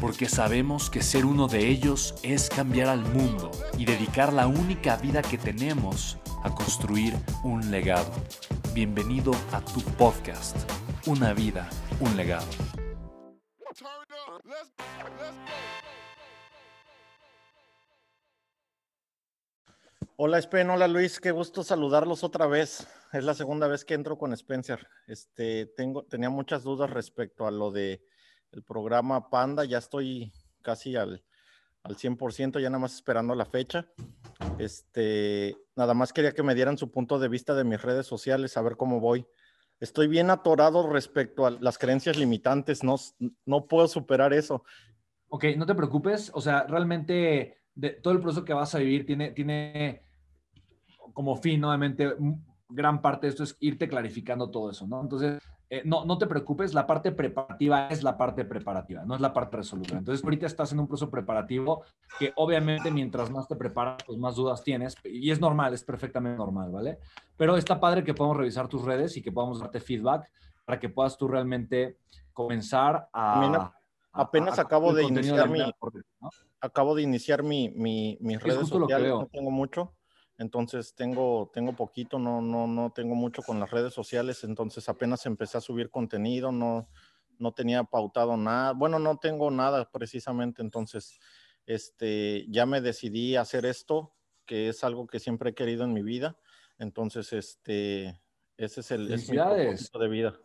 porque sabemos que ser uno de ellos es cambiar al mundo y dedicar la única vida que tenemos a construir un legado. Bienvenido a tu podcast, Una vida, un legado. Hola Spen, hola Luis, qué gusto saludarlos otra vez. Es la segunda vez que entro con Spencer. Este, tengo, tenía muchas dudas respecto a lo de el programa Panda, ya estoy casi al, al 100%, ya nada más esperando la fecha. Este, nada más quería que me dieran su punto de vista de mis redes sociales, a ver cómo voy. Estoy bien atorado respecto a las creencias limitantes, no, no puedo superar eso. Ok, no te preocupes, o sea, realmente todo el proceso que vas a vivir tiene, tiene como fin, nuevamente, gran parte de esto es irte clarificando todo eso, ¿no? Entonces, eh, no, no te preocupes, la parte preparativa es la parte preparativa, no es la parte resolutiva. Entonces, ahorita estás en un proceso preparativo que obviamente mientras más te preparas, pues más dudas tienes y es normal, es perfectamente normal, ¿vale? Pero está padre que podamos revisar tus redes y que podamos darte feedback para que puedas tú realmente comenzar a... apenas acabo, de iniciar mi, acabo de iniciar mi, mi, mis redes sociales, no tengo mucho entonces tengo, tengo poquito, no, no, no tengo mucho con las redes sociales, entonces apenas empecé a subir contenido, no, no tenía pautado nada, bueno, no tengo nada precisamente, entonces este, ya me decidí a hacer esto, que es algo que siempre he querido en mi vida, entonces este, ese es el es mi propósito de vida.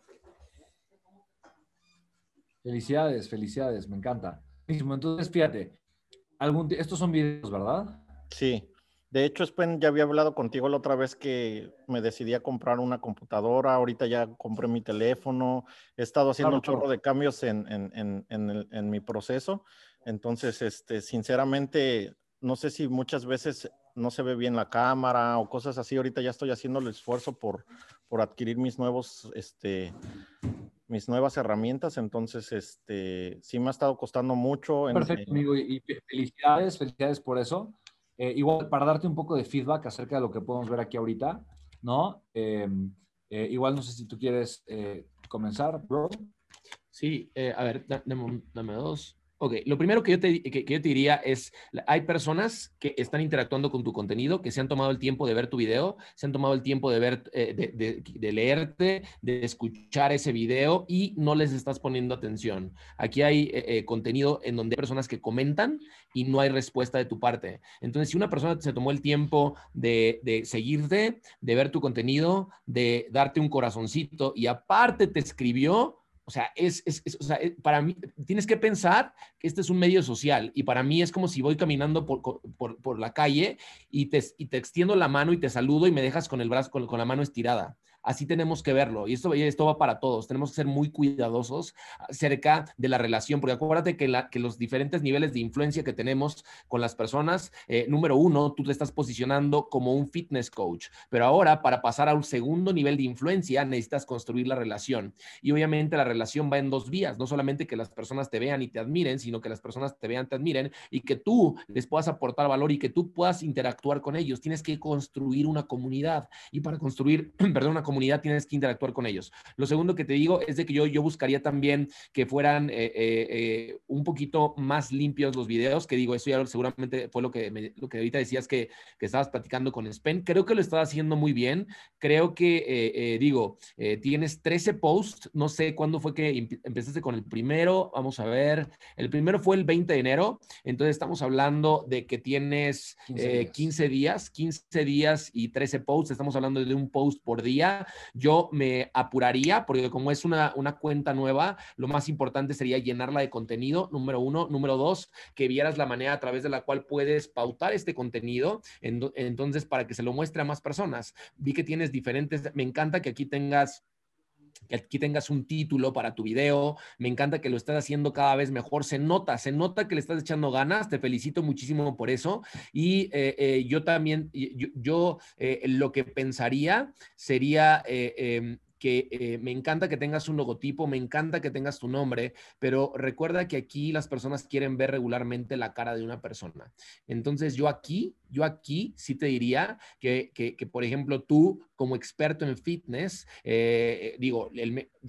Felicidades, felicidades, me encanta. Entonces, fíjate, algún, estos son videos, ¿verdad? Sí. De hecho, Spen, ya había hablado contigo la otra vez que me decidí a comprar una computadora. Ahorita ya compré mi teléfono. He estado haciendo un chorro de cambios en, en, en, en, mi proceso. Entonces, este, sinceramente, no sé si muchas veces no se ve bien la cámara o cosas así. Ahorita ya estoy haciendo el esfuerzo por, por adquirir mis nuevos, este, mis nuevas herramientas. Entonces, este, sí me ha estado costando mucho. Perfecto, amigo. Y felicidades, felicidades por eso. Eh, igual, para darte un poco de feedback acerca de lo que podemos ver aquí ahorita, ¿no? Em, eh, igual no sé si tú quieres eh, comenzar, bro. Sí, a ver, dame dos. Ok, lo primero que yo, te, que, yo te diría es, hay personas que están interactuando con tu contenido, que se han tomado el tiempo de ver tu video, se han tomado el tiempo de ver, eh, de, de, leerte, de escuchar ese video y no les estás poniendo atención. Aquí hay eh, eh, contenido en donde hay personas que comentan y no hay respuesta de tu parte. Entonces, si una persona se tomó el tiempo de, de seguirte, de ver tu contenido, de darte un corazoncito y aparte te escribió, o sea, es, es, o sea, eh, para mí, tienes que pensar que este es un medio social y para mí es como si voy caminando por, por, por la calle y te, y te, extiendo la mano y te saludo y me dejas con el brazo, con, con la mano estirada. Así tenemos que verlo. Y esto, esto va para todos. Tenemos que ser muy cuidadosos acerca de la relación, porque acuérdate que, la, que los diferentes niveles de influencia que tenemos con las personas, eh, número uno, tú te estás posicionando como un fitness coach, pero ahora para pasar a un segundo nivel de influencia necesitas construir la relación. Y obviamente la relación va en dos vías, no solamente que las personas te vean y te admiren, sino que las personas te vean, te admiren y que tú les puedas aportar valor y que tú puedas interactuar con ellos. Tienes que construir una comunidad. Y para construir, perdón, una comunidad, comunidad tienes que interactuar con ellos. Lo segundo que te digo es de que yo, yo buscaría también que fueran eh, eh, eh, un poquito más limpios los videos, que digo, eso ya seguramente fue lo que, lo que ahorita decías que, que, estabas platicando con Spen. Creo que lo estás haciendo muy bien. Creo que, digo, tienes 13 posts. No sé cuándo fue que empezaste con el primero. Vamos a ver. El primero fue el 20 de enero. Entonces estamos hablando de que tienes 15 días. 15 días y 13 posts. Estamos hablando de un post por día. Yo me apuraría porque como es una, una cuenta nueva, lo más importante sería llenarla de contenido, número uno. Número dos, que vieras la manera a través de la cual puedes pautar este contenido, entonces para que se lo muestre a más personas. Vi que tienes diferentes, me encanta que aquí tengas que aquí tengas un título para tu video. Me encanta que lo estás haciendo cada vez mejor. Se nota, se nota que le estás echando ganas. Te felicito muchísimo por eso. Y eh, eh, yo también, yo, eh, lo que pensaría sería em, que eh, me encanta que tengas un logotipo, me encanta que tengas tu nombre, pero recuerda que aquí las personas quieren ver regularmente la cara de una persona. Entonces yo aquí, yo aquí sí te diría que, que, por ejemplo, tú como experto en fitness, eh, digo,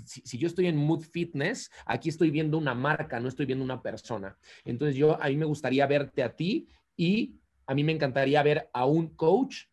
si, si, yo estoy en Mood Fitness, aquí estoy viendo una marca, no estoy viendo una persona. Entonces yo, a mí me gustaría verte a ti y a mí me encantaría ver a un coach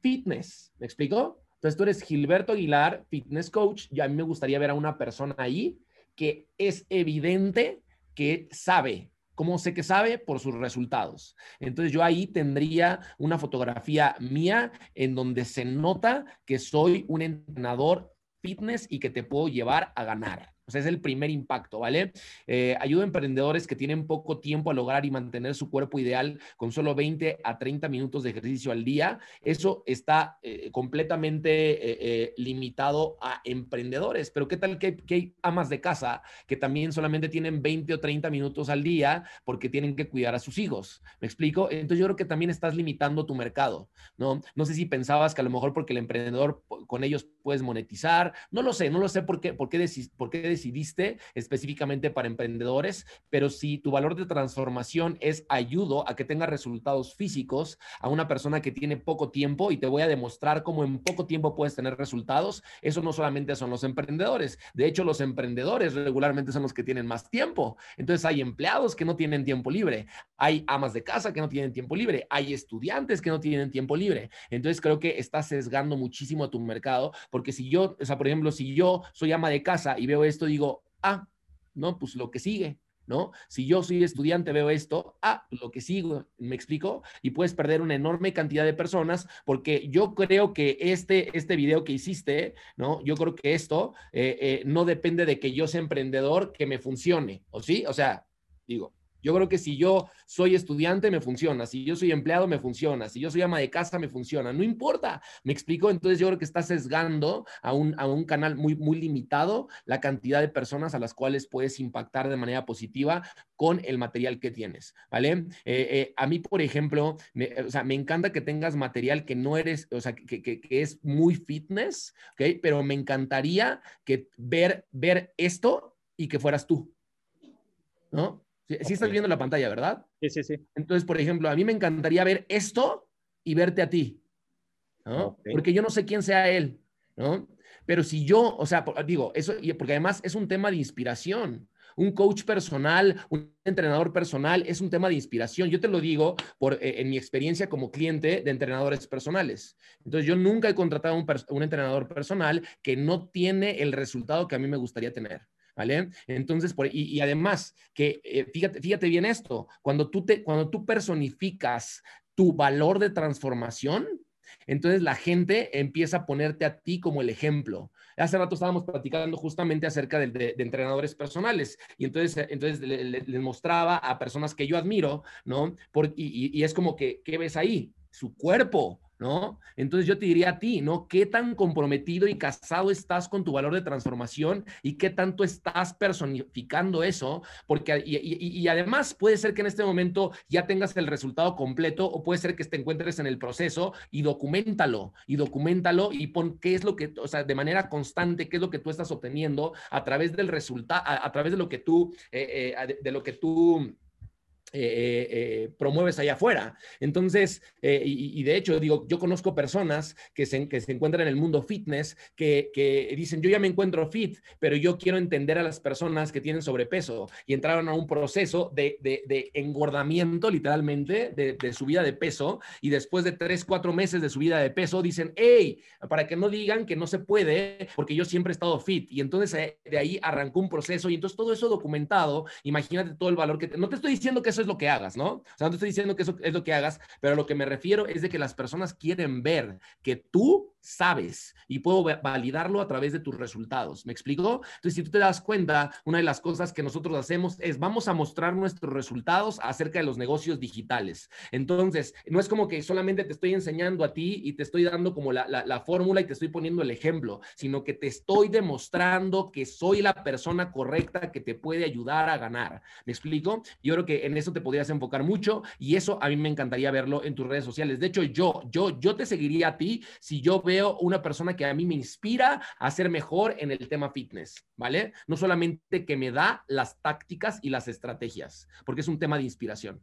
fitness. ¿Me explico? Entonces tú eres Gilberto Aguilar, fitness coach, y a mí me gustaría ver a una persona ahí que es evidente que sabe. ¿Cómo sé que sabe? Por sus resultados. Entonces yo ahí tendría una fotografía mía en donde se nota que soy un entrenador fitness y que te puedo llevar a ganar. Es el primer impacto, ¿vale? Eh, ayuda a emprendedores que tienen poco tiempo a lograr y mantener su cuerpo ideal con solo 20 a 30 minutos de ejercicio al día. Eso está eh, completamente eh, limitado a emprendedores. Pero ¿qué tal que, que, hay amas de casa que también solamente tienen 20 o 30 minutos al día porque tienen que cuidar a sus hijos? ¿Me explico? Entonces yo creo que también estás limitando tu mercado, ¿no? No sé si pensabas que a lo mejor porque el emprendedor con ellos puedes monetizar. No lo sé, no lo sé por qué, por qué, por qué decidiste específicamente para emprendedores, pero si tu valor de transformación es ayudo a que tenga resultados físicos a una persona que tiene poco tiempo y te voy a demostrar cómo en poco tiempo puedes tener resultados, eso no solamente son los emprendedores, de hecho los emprendedores regularmente son los que tienen más tiempo. Entonces hay empleados que no tienen tiempo libre, hay amas de casa que no tienen tiempo libre, hay estudiantes que no tienen tiempo libre. Entonces creo que estás sesgando muchísimo a tu mercado, porque si yo, o sea, por ejemplo, si yo soy ama de casa y veo esto, digo, ah, no, pues lo que sigue, ¿no? Si yo soy estudiante, veo esto, ah, lo que sigo, ¿me explico? Y puedes perder una enorme cantidad de personas porque yo creo que este, este video que hiciste, ¿no? Yo creo que esto eh, eh, no depende de que yo sea emprendedor, que me funcione, ¿o sí? O sea, digo, yo creo que si yo soy estudiante, me funciona. Si yo soy empleado, me funciona. Si yo soy ama de casa, me funciona. No importa. ¿Me explico? Entonces yo creo que está sesgando a un, a un canal muy, muy limitado la cantidad de personas a las cuales puedes impactar de manera positiva con el material que tienes, ¿vale? Eh, eh, a mí, por ejemplo, me, o sea, me encanta que tengas material que no eres, o sea, que, que, que es muy fitness, ¿ok? Pero me encantaría que ver, ver esto y que fueras tú, ¿no? Sí, estás viendo la pantalla, ¿verdad? Sí, sí, sí. Entonces, por ejemplo, a mí me encantaría ver esto y verte a ti, ¿no? Porque yo no sé quién sea él, ¿no? Pero si yo, o sea, digo, eso, porque además es un tema de inspiración. Un coach personal, un entrenador personal es un tema de inspiración. Yo te lo digo por, eh, en mi experiencia como cliente de entrenadores personales. Entonces, yo nunca he contratado un, un entrenador personal que no tiene el resultado que a mí me gustaría tener. ¿Vale? Entonces, por, y, además, que eh, fíjate, fíjate bien esto, cuando tú, te, cuando tú personificas tu valor de transformación, entonces la gente empieza a ponerte a ti como el ejemplo. Hace rato estábamos platicando justamente acerca de, entrenadores personales y entonces, entonces les le, mostraba a personas que yo admiro, ¿no? Por, y, y, es como que, ¿qué ves ahí? Su cuerpo, ¿no? Entonces yo te diría a ti, ¿no? ¿Qué tan comprometido y casado estás con tu valor de transformación y qué tanto estás personificando eso? Porque, y, además puede ser que en este momento ya tengas el resultado completo o puede ser que te encuentres en el proceso y documentalo, y documentalo y pon qué es lo que, o sea, de manera constante, qué es lo que tú estás obteniendo a través del resultado, a, través de lo que tú, eh, eh, de lo que tú eh, eh, promueves allá afuera. Entonces, eh, y, de hecho, digo, yo conozco personas que se, que se encuentran en el mundo fitness que, que, dicen, yo ya me encuentro fit, pero yo quiero entender a las personas que tienen sobrepeso y entraron a un proceso de, de, de engordamiento, literalmente, de, de, subida de peso, y después de tres, cuatro meses de subida de peso, dicen, hey, para que no digan que no se puede, porque yo siempre he estado fit. Y entonces de ahí arrancó un proceso, y entonces todo eso documentado, imagínate todo el valor que... Te, no te estoy diciendo que eso es lo que hagas, ¿no? O sea, no te estoy diciendo que eso es lo que hagas, pero lo que me refiero es de que las personas quieren ver que tú sabes y puedo validarlo a través de tus resultados. ¿Me explico? Entonces, si tú te das cuenta, una de las cosas que nosotros hacemos es vamos a mostrar nuestros resultados acerca de los negocios digitales. Entonces, no es como que solamente te estoy enseñando a ti y te estoy dando como la, la, la fórmula y te estoy poniendo el ejemplo, sino que te estoy demostrando que soy la persona correcta que te puede ayudar a ganar. ¿Me explico? Yo creo que en eso te podrías enfocar mucho y eso a mí me encantaría verlo en tus redes sociales. De hecho, yo, yo, yo te seguiría a ti si yo veo una persona que a mí me inspira a ser mejor en el tema fitness, ¿vale? No solamente que me da las tácticas y las estrategias, porque es un tema de inspiración.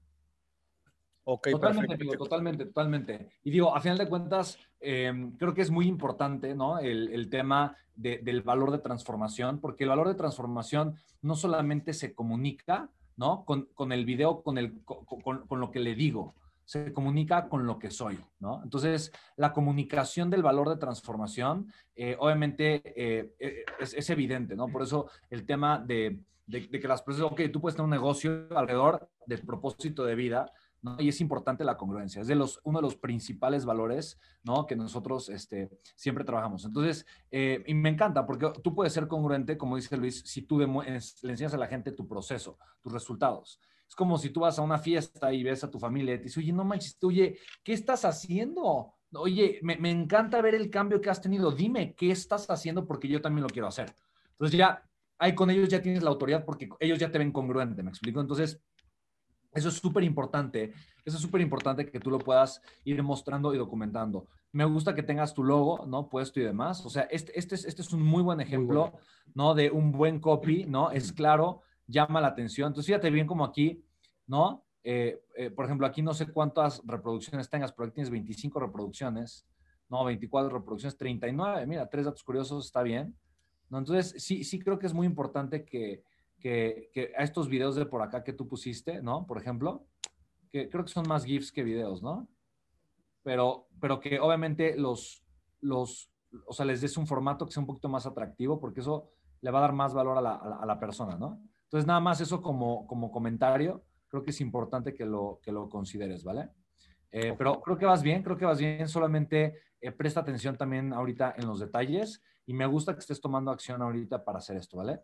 Ok, totalmente, totalmente, totalmente. Y digo, a final de cuentas, em, creo que es muy importante, ¿no? El, tema del valor de transformación, porque el valor de transformación no solamente se comunica, ¿no? Con, el video, con, el, con lo que le digo, se comunica con lo que soy, ¿no? Entonces, la comunicación del valor de transformación, eh, obviamente, eh, eh, es, evidente, ¿no? Por eso el tema de, que las personas, ok, tú puedes tener un negocio alrededor del propósito de vida, Y es importante la congruencia, es de los, uno de los principales valores, ¿no? Que nosotros este, siempre trabajamos. Entonces, y me encanta porque tú puedes ser congruente, como dice Luis, si tú le enseñas a la gente tu proceso, tus resultados. Es como si tú vas a una fiesta y ves a tu familia y te dices, oye, no manches, oye, ¿qué estás haciendo? Oye, me, me, encanta ver el cambio que has tenido. Dime, ¿qué estás haciendo? Porque yo también lo quiero hacer. Entonces ya, ahí con ellos ya tienes la autoridad porque ellos ya te ven congruente, ¿me explico? Entonces, eso es súper importante. Eso es súper importante que tú lo puedas ir mostrando y documentando. Me gusta que tengas tu logo, ¿no? Puesto y demás. O sea, este, este, es, este es un muy buen ejemplo, ¿no? De un buen copy, ¿no? Es claro, llama la atención. Entonces, fíjate bien como aquí, ¿no? Eh, eh, por ejemplo, aquí no sé cuántas reproducciones tengas, pero aquí tienes 25 reproducciones, no, 24 reproducciones, 39, mira, tres datos curiosos, está bien. ¿no? Entonces, sí, sí creo que es muy importante que, que, que, a estos videos de por acá que tú pusiste, ¿no? Por ejemplo, que creo que son más GIFs que videos, ¿no? Pero, pero que obviamente los, los, o sea, les des un formato que sea un poquito más atractivo, porque eso le va a dar más valor a la, a la persona, ¿no? Entonces, nada más eso como, como comentario, creo que es importante que lo, que lo consideres, ¿vale? Eh, pero creo que vas bien, creo que vas bien, solamente eh, presta atención también ahorita en los detalles y me gusta que estés tomando acción ahorita para hacer esto, ¿vale?